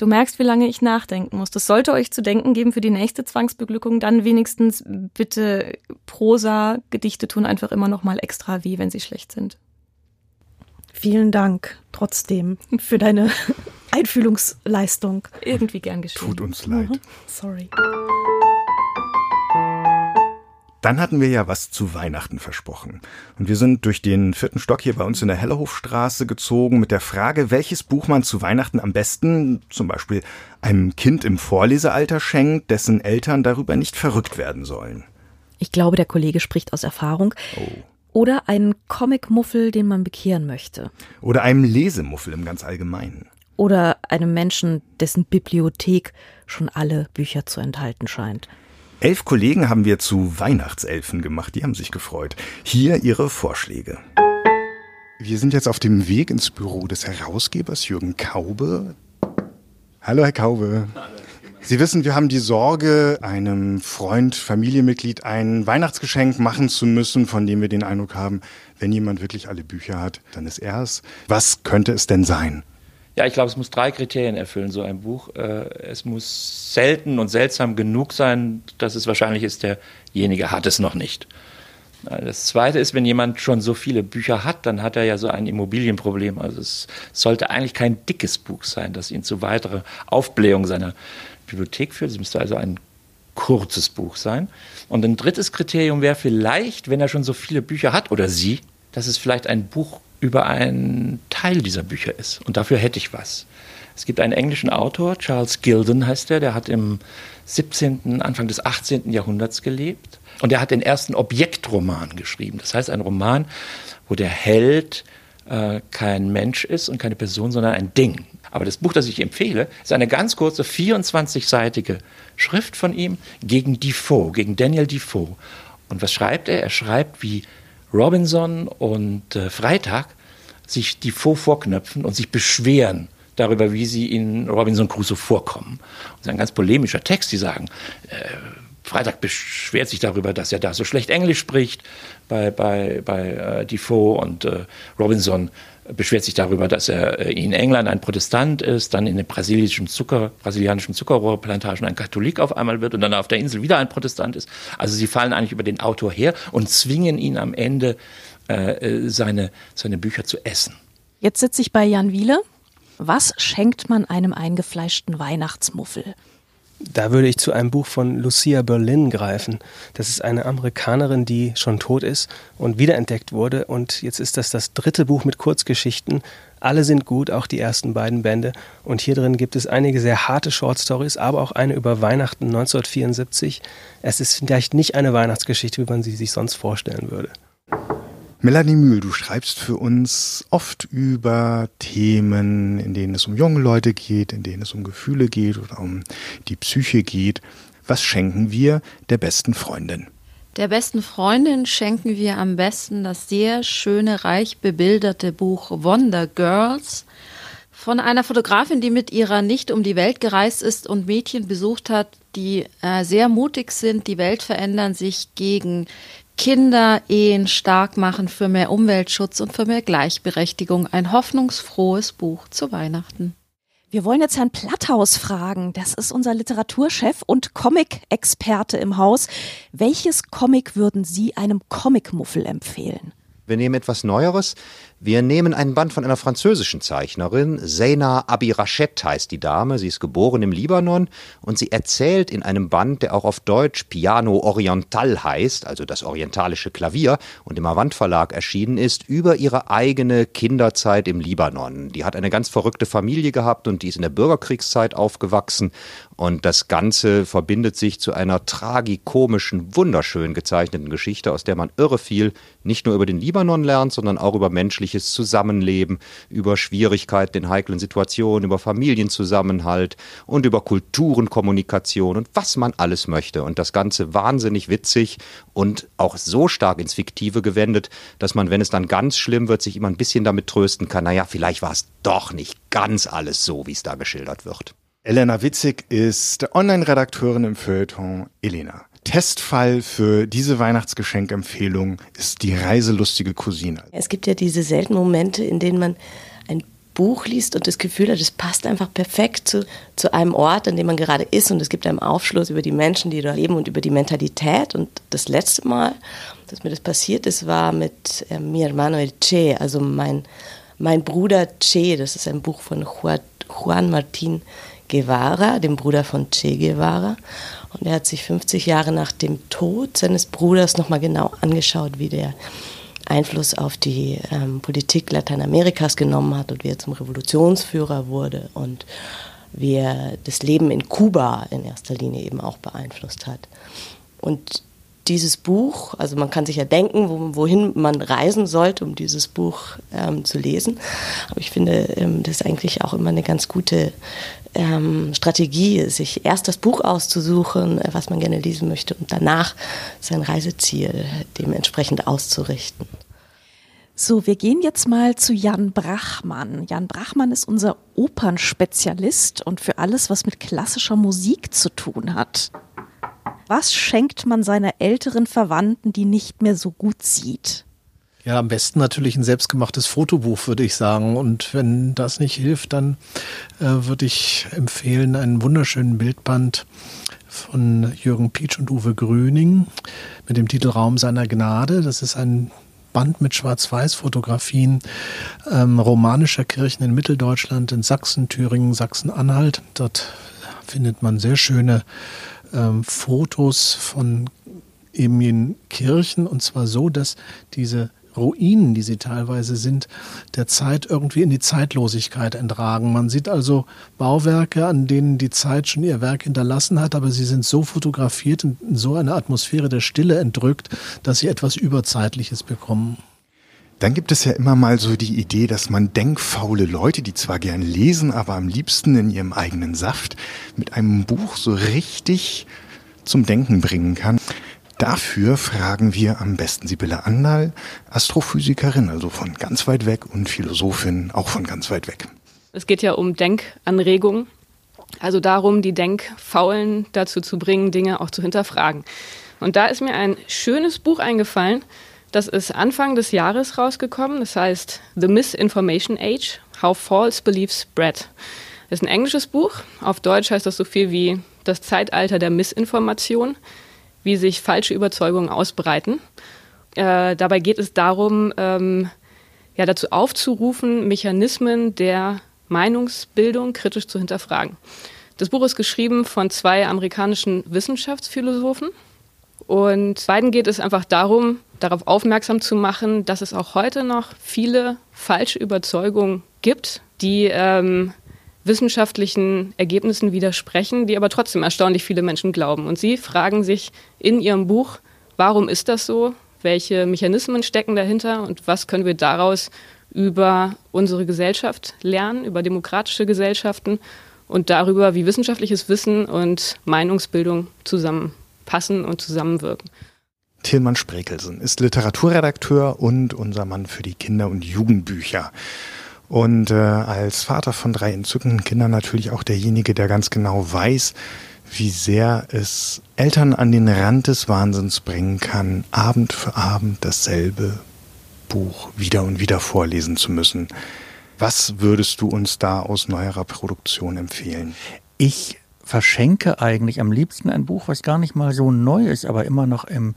Du merkst, wie lange ich nachdenken muss. Das sollte euch zu denken geben für die nächste Zwangsbeglückung. Dann wenigstens bitte Prosa, Gedichte tun einfach immer noch mal extra weh, wenn sie schlecht sind. Vielen Dank trotzdem für deine Einfühlungsleistung. Irgendwie gern geschehen. Tut uns leid. Mhm. Sorry. Dann hatten wir ja was zu Weihnachten versprochen. Und wir sind durch den vierten Stock hier bei uns in der Hellerhofstraße gezogen mit der Frage, welches Buch man zu Weihnachten am besten zum Beispiel einem Kind im Vorlesealter schenkt, dessen Eltern darüber nicht verrückt werden sollen. Ich glaube, der Kollege spricht aus Erfahrung. Oh. Oder einen Comicmuffel, den man bekehren möchte. Oder einem Lesemuffel im ganz Allgemeinen. Oder einem Menschen, dessen Bibliothek schon alle Bücher zu enthalten scheint. Elf Kollegen haben wir zu Weihnachtselfen gemacht, die haben sich gefreut. Hier ihre Vorschläge. Wir sind jetzt auf dem Weg ins Büro des Herausgebers Jürgen Kaube. Hallo, Herr Kaube. Sie wissen, wir haben die Sorge, einem Freund, Familienmitglied ein Weihnachtsgeschenk machen zu müssen, von dem wir den Eindruck haben, wenn jemand wirklich alle Bücher hat, dann ist er es. Was könnte es denn sein? Ja, ich glaube, es muss drei Kriterien erfüllen, so ein Buch. Äh, es muss selten und seltsam genug sein, dass es wahrscheinlich ist, derjenige hat es noch nicht. Das Zweite ist, wenn jemand schon so viele Bücher hat, dann hat er ja so ein Immobilienproblem. Also es sollte eigentlich kein dickes Buch sein, das ihn zu weiterer Aufblähung seiner Bibliothek führt. Es müsste also ein kurzes Buch sein. Und ein drittes Kriterium wäre vielleicht, wenn er schon so viele Bücher hat oder sie, dass es vielleicht ein Buch über einen Teil dieser Bücher ist. Und dafür hätte ich was. Es gibt einen englischen Autor, Charles Gilden heißt er, der hat im 17., Anfang des 18. Jahrhunderts gelebt und er hat den ersten Objektroman geschrieben. Das heißt, ein Roman, wo der Held äh, kein Mensch ist und keine Person, sondern ein Ding. Aber das Buch, das ich empfehle, ist eine ganz kurze 24-seitige Schrift von ihm gegen Defoe, gegen Daniel Defoe. Und was schreibt er? Er schreibt, wie Robinson und äh, Freitag sich Defoe vorknöpfen und sich beschweren darüber, wie sie in Robinson Crusoe vorkommen. Das ist ein ganz polemischer Text. Die sagen, äh, Freitag beschwert sich darüber, dass er da so schlecht Englisch spricht bei, bei, bei äh, Defoe und äh, Robinson beschwert sich darüber, dass er äh, in England ein Protestant ist, dann in den brasilischen Zucker, brasilianischen Zuckerrohrplantagen ein Katholik auf einmal wird und dann auf der Insel wieder ein Protestant ist. Also sie fallen eigentlich über den Autor her und zwingen ihn am Ende, äh, äh seine, seine Bücher zu essen. Jetzt sitze ich bei Jan Wiele. Was schenkt man einem eingefleischten Weihnachtsmuffel? Da würde ich zu einem Buch von Lucia Berlin greifen. Das ist eine Amerikanerin, die schon tot ist und wiederentdeckt wurde. Und jetzt ist das das dritte Buch mit Kurzgeschichten. Alle sind gut, auch die ersten beiden Bände. Und hier drin gibt es einige sehr harte Short Stories, aber auch eine über Weihnachten 1974. Es ist vielleicht nicht eine Weihnachtsgeschichte, wie man sie sich sonst vorstellen würde. Melanie Mühl, du schreibst für uns oft über Themen, in denen es um junge Leute geht, in denen es um Gefühle geht oder um die Psyche geht. Was schenken wir der besten Freundin? Der besten Freundin schenken wir am besten das sehr schöne, reich bebilderte Buch Wonder Girls von einer Fotografin, die mit ihrer Nicht um die Welt gereist ist und Mädchen besucht hat, die äh, sehr mutig sind, die Welt verändern, sich gegen Kinderehen stark machen für mehr Umweltschutz und für mehr Gleichberechtigung. Ein hoffnungsfrohes Buch zu Weihnachten. Wir wollen jetzt Herrn Platthaus fragen. Das ist unser Literaturchef und Comic-Experte im Haus. Welches Comic würden Sie einem Comicmuffel empfehlen? Wir nehmen etwas Neueres. Wir nehmen einen Band von einer französischen Zeichnerin. Zeina Abirachet heißt die Dame. Sie ist geboren im Libanon und sie erzählt in einem Band, der auch auf Deutsch Piano Oriental heißt, also das orientalische Klavier, und im Avant Verlag erschienen ist, über ihre eigene Kinderzeit im Libanon. Die hat eine ganz verrückte Familie gehabt und die ist in der Bürgerkriegszeit aufgewachsen. Und das Ganze verbindet sich zu einer tragikomischen, wunderschön gezeichneten Geschichte, aus der man irre viel nicht nur über den Libanon lernt, sondern auch über menschliche menschliches Zusammenleben, über Schwierigkeiten in heiklen Situationen, über Familienzusammenhalt und über Kulturenkommunikation und was man alles möchte. Und das Ganze wahnsinnig witzig und auch so stark ins Fiktive gewendet, dass man, wenn es dann ganz schlimm wird, sich immer ein bisschen damit trösten kann, naja, vielleicht war es doch nicht ganz alles so, wie es da geschildert wird. Elena Witzig ist Online-Redakteurin im Feuilleton Elena. Testfall für diese Weihnachtsgeschenkempfehlung ist die reiselustige Cousine. Es gibt ja diese seltenen Momente, in denen man ein Buch liest und das Gefühl hat, es passt einfach perfekt zu, zu einem Ort, an dem man gerade ist und es gibt einem Aufschluss über die Menschen, die da leben und über die Mentalität. Und das letzte Mal, dass mir das passiert ist, war mit äh, mi hermano el Che, also mein, mein Bruder Che, das ist ein Buch von Juan Martin Guevara, dem Bruder von Che Guevara. Und er hat sich 50 Jahre nach dem Tod seines Bruders nochmal genau angeschaut, wie der Einfluss auf die ähm, Politik Lateinamerikas genommen hat und wie er zum Revolutionsführer wurde und wie er das Leben in Kuba in erster Linie eben auch beeinflusst hat. Und dieses Buch, also man kann sich ja denken, wo, wohin man reisen sollte, um dieses Buch ähm, zu lesen. Aber ich finde, ähm, das ist eigentlich auch immer eine ganz gute ähm, Strategie, sich erst das Buch auszusuchen, äh, was man gerne lesen möchte, und danach sein Reiseziel dementsprechend auszurichten. So, wir gehen jetzt mal zu Jan Brachmann. Jan Brachmann ist unser Opernspezialist und für alles, was mit klassischer Musik zu tun hat. Was schenkt man seiner älteren Verwandten, die nicht mehr so gut sieht? Ja, am besten natürlich ein selbstgemachtes Fotobuch, würde ich sagen. Und wenn das nicht hilft, dann äh, würde ich empfehlen einen wunderschönen Bildband von Jürgen Pietsch und Uwe Grüning mit dem Titel Raum seiner Gnade. Das ist ein Band mit Schwarz-Weiß-Fotografien ähm, romanischer Kirchen in Mitteldeutschland, in Sachsen, Thüringen, Sachsen-Anhalt. Dort findet man sehr schöne ähm, Fotos von eben in Kirchen und zwar so, dass diese Ruinen, die sie teilweise sind, der Zeit irgendwie in die Zeitlosigkeit entragen. Man sieht also Bauwerke, an denen die Zeit schon ihr Werk hinterlassen hat, aber sie sind so fotografiert und in so eine Atmosphäre der Stille entrückt, dass sie etwas Überzeitliches bekommen. Dann gibt es ja immer mal so die Idee, dass man denkfaule Leute, die zwar gern lesen, aber am liebsten in ihrem eigenen Saft, mit einem Buch so richtig zum Denken bringen kann. Dafür fragen wir am besten Sibylle Andal, Astrophysikerin, also von ganz weit weg und Philosophin, auch von ganz weit weg. Es geht ja um Denkanregung, also darum, die Denkfaulen dazu zu bringen, Dinge auch zu hinterfragen. Und da ist mir ein schönes Buch eingefallen, das ist Anfang des Jahres rausgekommen. Das heißt The Misinformation Age, How False Beliefs Spread. Das ist ein englisches Buch. Auf Deutsch heißt das so viel wie Das Zeitalter der Missinformation wie sich falsche Überzeugungen ausbreiten. Äh, dabei geht es darum, ähm, ja, dazu aufzurufen, Mechanismen der Meinungsbildung kritisch zu hinterfragen. Das Buch ist geschrieben von zwei amerikanischen Wissenschaftsphilosophen. Und beiden geht es einfach darum, darauf aufmerksam zu machen, dass es auch heute noch viele falsche Überzeugungen gibt, die ähm, wissenschaftlichen Ergebnissen widersprechen, die aber trotzdem erstaunlich viele Menschen glauben. Und sie fragen sich in ihrem Buch, warum ist das so? Welche Mechanismen stecken dahinter und was können wir daraus über unsere Gesellschaft lernen, über demokratische Gesellschaften und darüber, wie wissenschaftliches Wissen und Meinungsbildung zusammenpassen und zusammenwirken. Tilman Sprekelsen ist Literaturredakteur und unser Mann für die Kinder- und Jugendbücher. Und äh, als Vater von drei entzückenden Kindern natürlich auch derjenige, der ganz genau weiß, wie sehr es Eltern an den Rand des Wahnsinns bringen kann, Abend für Abend dasselbe Buch wieder und wieder vorlesen zu müssen. Was würdest du uns da aus neuerer Produktion empfehlen? Ich verschenke eigentlich am liebsten ein Buch, was gar nicht mal so neu ist, aber immer noch im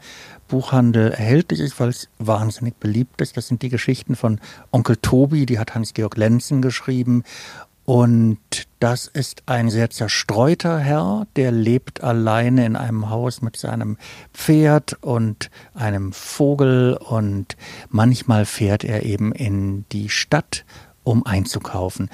Buchhandel erhältlich ist, weil es wahnsinnig beliebt ist. Das sind die Geschichten von Onkel Tobi, die hat Hans-Georg Lenzen geschrieben. Und das ist ein sehr zerstreuter Herr, der lebt alleine in einem Haus mit seinem Pferd und einem Vogel und manchmal fährt er eben in die Stadt, um einzukaufen.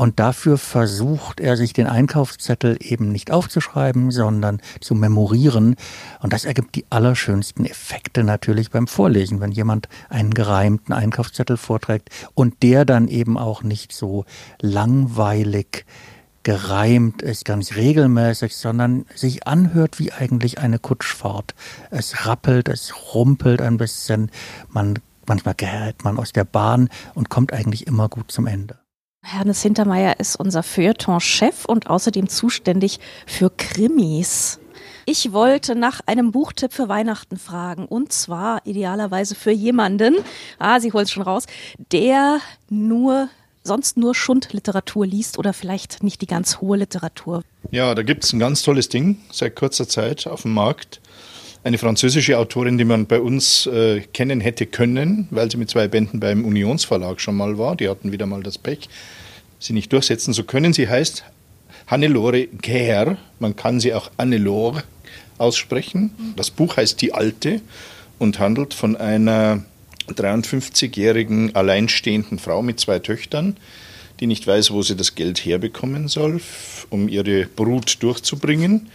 Und dafür versucht er sich den Einkaufszettel eben nicht aufzuschreiben, sondern zu memorieren. Und das ergibt die allerschönsten Effekte natürlich beim Vorlesen, wenn jemand einen gereimten Einkaufszettel vorträgt und der dann eben auch nicht so langweilig gereimt ist, ganz regelmäßig, sondern sich anhört wie eigentlich eine Kutschfahrt. Es rappelt, es rumpelt ein bisschen, man, manchmal gerät man aus der Bahn und kommt eigentlich immer gut zum Ende. Hernes Hintermeier ist unser Feuilleton-Chef und außerdem zuständig für Krimis. Ich wollte nach einem Buchtipp für Weihnachten fragen und zwar idealerweise für jemanden, ah, sie holt es schon raus, der nur sonst nur Schundliteratur liest oder vielleicht nicht die ganz hohe Literatur. Ja, da gibt es ein ganz tolles Ding seit kurzer Zeit auf dem Markt. Eine französische Autorin, die man bei uns äh, kennen hätte können, weil sie mit zwei Bänden beim Unionsverlag schon mal war. Die hatten wieder mal das Pech, sie nicht durchsetzen zu können. Sie heißt Hannelore Gher. Man kann sie auch Annelore aussprechen. Das Buch heißt Die Alte und handelt von einer 53-jährigen alleinstehenden Frau mit zwei Töchtern, die nicht weiß, wo sie das Geld herbekommen soll, um ihre Brut durchzubringen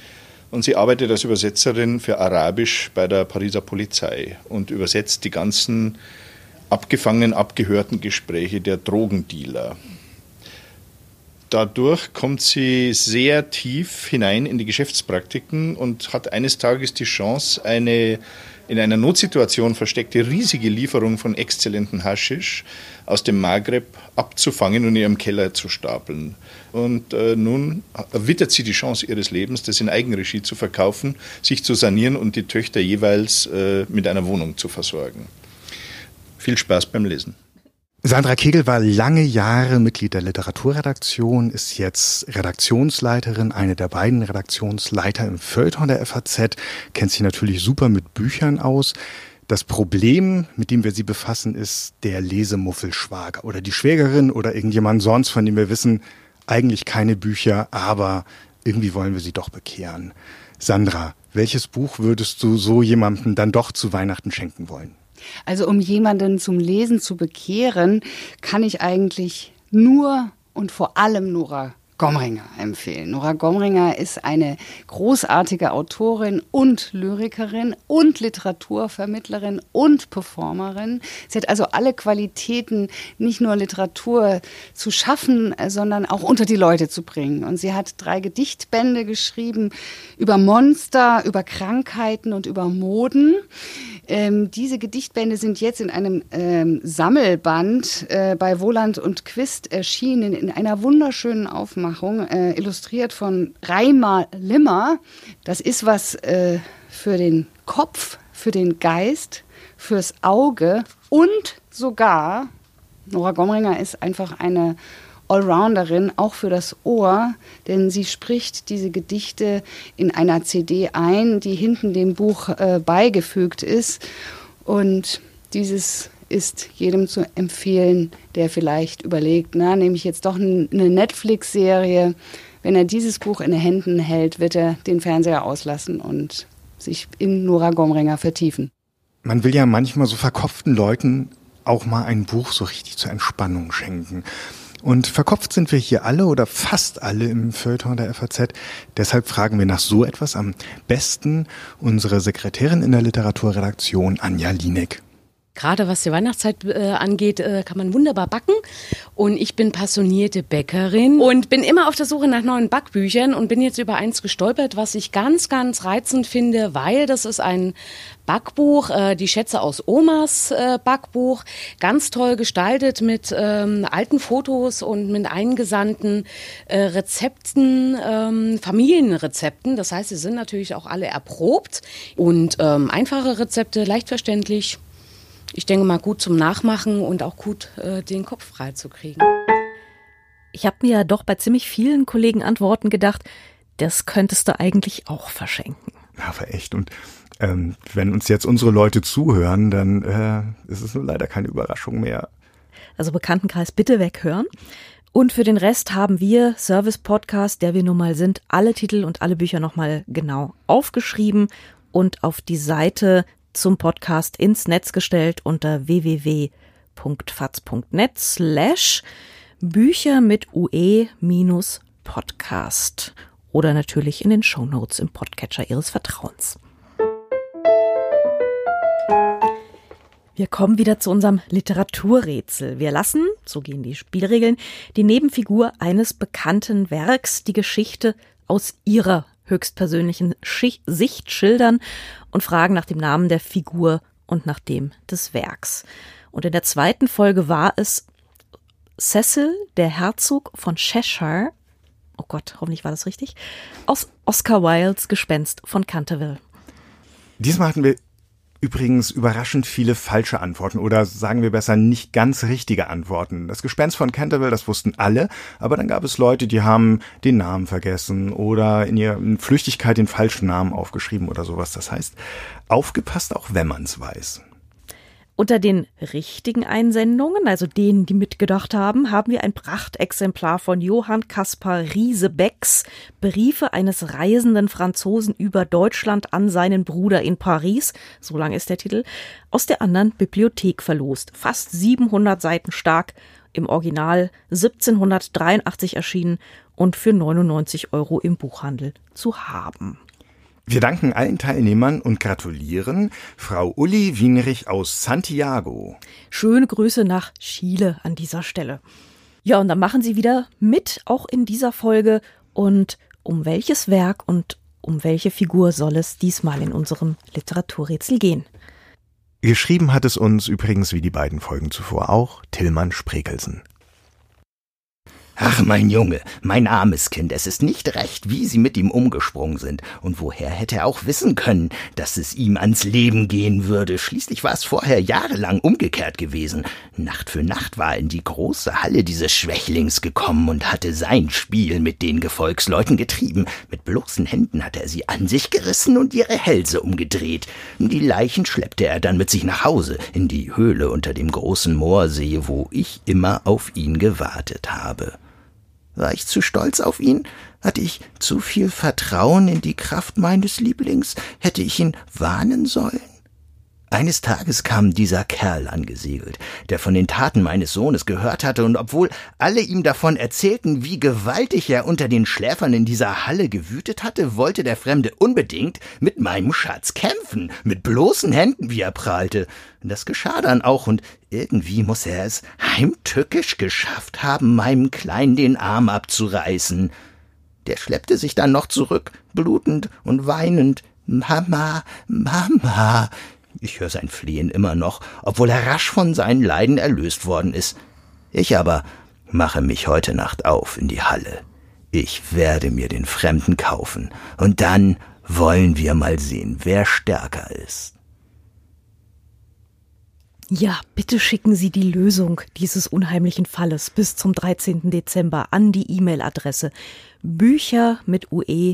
Und sie arbeitet als Übersetzerin für Arabisch bei der Pariser Polizei und übersetzt die ganzen abgefangenen, abgehörten Gespräche der Drogendealer. Dadurch kommt sie sehr tief hinein in die Geschäftspraktiken und hat eines Tages die Chance, eine in einer Notsituation versteckte riesige Lieferung von exzellenten Haschisch aus dem Maghreb abzufangen und in ihrem Keller zu stapeln. Und äh, nun erwittert sie die Chance ihres Lebens, das in Eigenregie zu verkaufen, sich zu sanieren und die Töchter jeweils äh, mit einer Wohnung zu versorgen. Viel Spaß beim Lesen. Sandra Kegel war lange Jahre Mitglied der Literaturredaktion, ist jetzt Redaktionsleiterin, eine der beiden Redaktionsleiter im Feuilleton der FAZ, kennt sich natürlich super mit Büchern aus. Das Problem, mit dem wir sie befassen, ist der Lesemuffelschwager oder die Schwägerin oder irgendjemand sonst, von dem wir wissen, eigentlich keine Bücher, aber irgendwie wollen wir sie doch bekehren. Sandra, welches Buch würdest du so jemandem dann doch zu Weihnachten schenken wollen? Also um jemanden zum Lesen zu bekehren, kann ich eigentlich nur und vor allem Nora Gomringer empfehlen. Nora Gomringer ist eine großartige Autorin und Lyrikerin und Literaturvermittlerin und Performerin. Sie hat also alle Qualitäten, nicht nur Literatur zu schaffen, sondern auch unter die Leute zu bringen. Und sie hat drei Gedichtbände geschrieben über Monster, über Krankheiten und über Moden. Ähm, diese Gedichtbände sind jetzt in einem ähm, Sammelband äh, bei Woland und Quist erschienen, in einer wunderschönen Aufmachung, äh, illustriert von Reimar Limmer. Das ist was äh, für den Kopf, für den Geist, fürs Auge und sogar, Nora Gomringer ist einfach eine Allrounderin, auch für das Ohr, denn sie spricht diese Gedichte in einer CD ein, die hinten dem Buch äh, beigefügt ist. Und dieses ist jedem zu empfehlen, der vielleicht überlegt, na, nehme ich jetzt doch eine Netflix-Serie. Wenn er dieses Buch in den Händen hält, wird er den Fernseher auslassen und sich in Nora Gomringer vertiefen. Man will ja manchmal so verkopften Leuten auch mal ein Buch so richtig zur Entspannung schenken. Und verkopft sind wir hier alle oder fast alle im Feuilleton der FAZ. Deshalb fragen wir nach so etwas am besten unsere Sekretärin in der Literaturredaktion, Anja Lienek. Gerade was die Weihnachtszeit äh, angeht, äh, kann man wunderbar backen. Und ich bin passionierte Bäckerin und bin immer auf der Suche nach neuen Backbüchern und bin jetzt über eins gestolpert, was ich ganz, ganz reizend finde, weil das ist ein Backbuch, äh, die Schätze aus Omas äh, Backbuch, ganz toll gestaltet mit ähm, alten Fotos und mit eingesandten äh, Rezepten, ähm, Familienrezepten. Das heißt, sie sind natürlich auch alle erprobt und ähm, einfache Rezepte, leicht verständlich ich denke mal, gut zum Nachmachen und auch gut äh, den Kopf frei zu kriegen. Ich habe mir ja doch bei ziemlich vielen Kollegen Antworten gedacht, das könntest du eigentlich auch verschenken. Ja, aber echt. Und ähm, wenn uns jetzt unsere Leute zuhören, dann äh, ist es nur leider keine Überraschung mehr. Also Bekanntenkreis bitte weghören. Und für den Rest haben wir Service Podcast, der wir nun mal sind, alle Titel und alle Bücher nochmal genau aufgeschrieben und auf die Seite zum Podcast ins Netz gestellt unter www.faz.net slash Bücher mit UE minus Podcast oder natürlich in den Shownotes im Podcatcher Ihres Vertrauens. Wir kommen wieder zu unserem Literaturrätsel. Wir lassen, so gehen die Spielregeln, die Nebenfigur eines bekannten Werks die Geschichte aus ihrer höchstpersönlichen Schicht Sicht schildern und fragen nach dem Namen der Figur und nach dem des Werks. Und in der zweiten Folge war es Cecil, der Herzog von Cheshire, oh Gott, hoffentlich war das richtig, aus Oscar Wildes Gespenst von Canterville. Diesmal hatten wir übrigens überraschend viele falsche Antworten oder sagen wir besser nicht ganz richtige Antworten. Das Gespenst von Canterville, das wussten alle, aber dann gab es Leute, die haben den Namen vergessen oder in ihrer Flüchtigkeit den falschen Namen aufgeschrieben oder sowas. Das heißt, aufgepasst auch wenn man es weiß. Unter den richtigen Einsendungen, also denen, die mitgedacht haben, haben wir ein Prachtexemplar von Johann Caspar Riesebecks Briefe eines reisenden Franzosen über Deutschland an seinen Bruder in Paris, so lang ist der Titel, aus der anderen Bibliothek verlost. Fast 700 Seiten stark, im Original 1783 erschienen und für 99 Euro im Buchhandel zu haben. Wir danken allen Teilnehmern und gratulieren Frau Uli Wienrich aus Santiago. Schöne Grüße nach Chile an dieser Stelle. Ja, und dann machen Sie wieder mit, auch in dieser Folge. Und um welches Werk und um welche Figur soll es diesmal in unserem Literaturrätsel gehen? Geschrieben hat es uns übrigens wie die beiden Folgen zuvor auch Tillmann Sprekelsen. Ach, mein Junge, mein armes Kind, es ist nicht recht, wie Sie mit ihm umgesprungen sind. Und woher hätte er auch wissen können, dass es ihm ans Leben gehen würde? Schließlich war es vorher jahrelang umgekehrt gewesen. Nacht für Nacht war er in die große Halle dieses Schwächlings gekommen und hatte sein Spiel mit den Gefolgsleuten getrieben. Mit bloßen Händen hatte er sie an sich gerissen und ihre Hälse umgedreht. Die Leichen schleppte er dann mit sich nach Hause, in die Höhle unter dem großen Moorsee, wo ich immer auf ihn gewartet habe. War ich zu stolz auf ihn? Hatte ich zu viel Vertrauen in die Kraft meines Lieblings? Hätte ich ihn warnen sollen? Eines Tages kam dieser Kerl angesegelt, der von den Taten meines Sohnes gehört hatte, und obwohl alle ihm davon erzählten, wie gewaltig er unter den Schläfern in dieser Halle gewütet hatte, wollte der Fremde unbedingt mit meinem Schatz kämpfen, mit bloßen Händen, wie er prahlte. Das geschah dann auch, und irgendwie muss er es heimtückisch geschafft haben, meinem Kleinen den Arm abzureißen. Der schleppte sich dann noch zurück, blutend und weinend. Mama, Mama, ich höre sein Flehen immer noch, obwohl er rasch von seinen Leiden erlöst worden ist. Ich aber mache mich heute Nacht auf in die Halle. Ich werde mir den Fremden kaufen, und dann wollen wir mal sehen, wer stärker ist. Ja, bitte schicken Sie die Lösung dieses unheimlichen Falles bis zum 13. Dezember an die E-Mail-Adresse bücher mit ue-podcast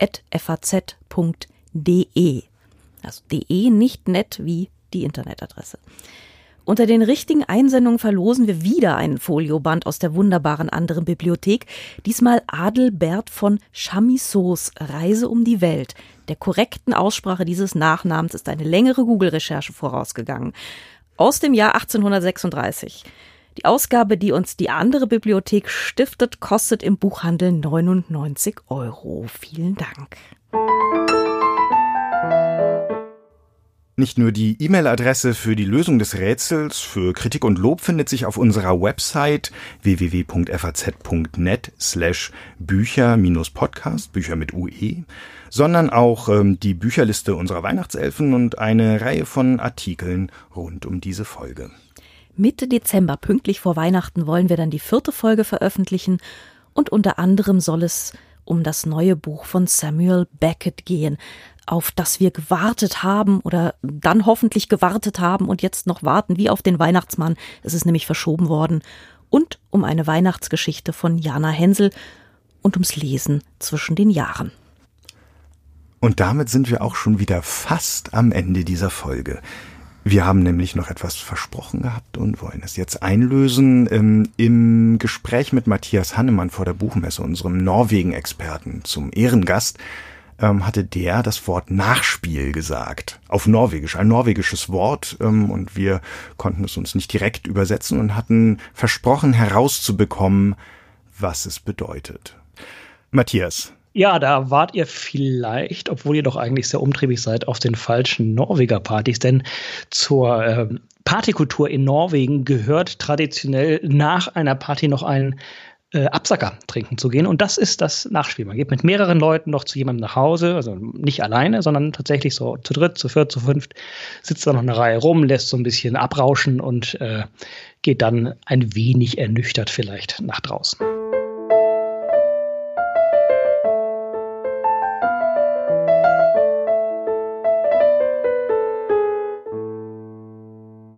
at faz.de. Also de nicht nett wie die Internetadresse. Unter den richtigen Einsendungen verlosen wir wieder einen Folioband aus der wunderbaren anderen Bibliothek. Diesmal Adelbert von Chamissos Reise um die Welt. Der korrekten Aussprache dieses Nachnamens ist eine längere Google-Recherche vorausgegangen. Aus dem Jahr 1836. Die Ausgabe, die uns die andere Bibliothek stiftet, kostet im Buchhandel 99 Euro. Vielen Dank. Nicht nur die E-Mail-Adresse für die Lösung des Rätsels für Kritik und Lob findet sich auf unserer Website www.faz.net slash Bücher-Podcast, Bücher mit UE, sondern auch ähm, die Bücherliste unserer Weihnachtselfen und eine Reihe von Artikeln rund um diese Folge. Mitte Dezember, pünktlich vor Weihnachten, wollen wir dann die vierte Folge veröffentlichen und unter anderem soll es um das neue Buch von Samuel Beckett gehen, auf das wir gewartet haben oder dann hoffentlich gewartet haben und jetzt noch warten, wie auf den Weihnachtsmann. Es ist nämlich verschoben worden. Und um eine Weihnachtsgeschichte von Jana Hensel und ums Lesen zwischen den Jahren. Und damit sind wir auch schon wieder fast am Ende dieser Folge. Wir haben nämlich noch etwas versprochen gehabt und wollen es jetzt einlösen. Ähm, Im Gespräch mit Matthias Hannemann vor der Buchmesse, unserem Norwegen-Experten zum Ehrengast, ähm, hatte der das Wort Nachspiel gesagt. Auf Norwegisch, ein norwegisches Wort. Ähm, und wir konnten es uns nicht direkt übersetzen und hatten versprochen herauszubekommen, was es bedeutet. Matthias. Ja, da wart ihr vielleicht, obwohl ihr doch eigentlich sehr umtriebig seid, auf den falschen Norweger-Partys, denn zur äh, Partykultur in Norwegen gehört traditionell nach einer Party noch ein äh, Absacker trinken zu gehen. Und das ist das Nachspiel. Man geht mit mehreren Leuten noch zu jemandem nach Hause, also nicht alleine, sondern tatsächlich so zu dritt, zu viert, zu fünft, sitzt da noch eine Reihe rum, lässt so ein bisschen abrauschen und äh, geht dann ein wenig ernüchtert vielleicht nach draußen.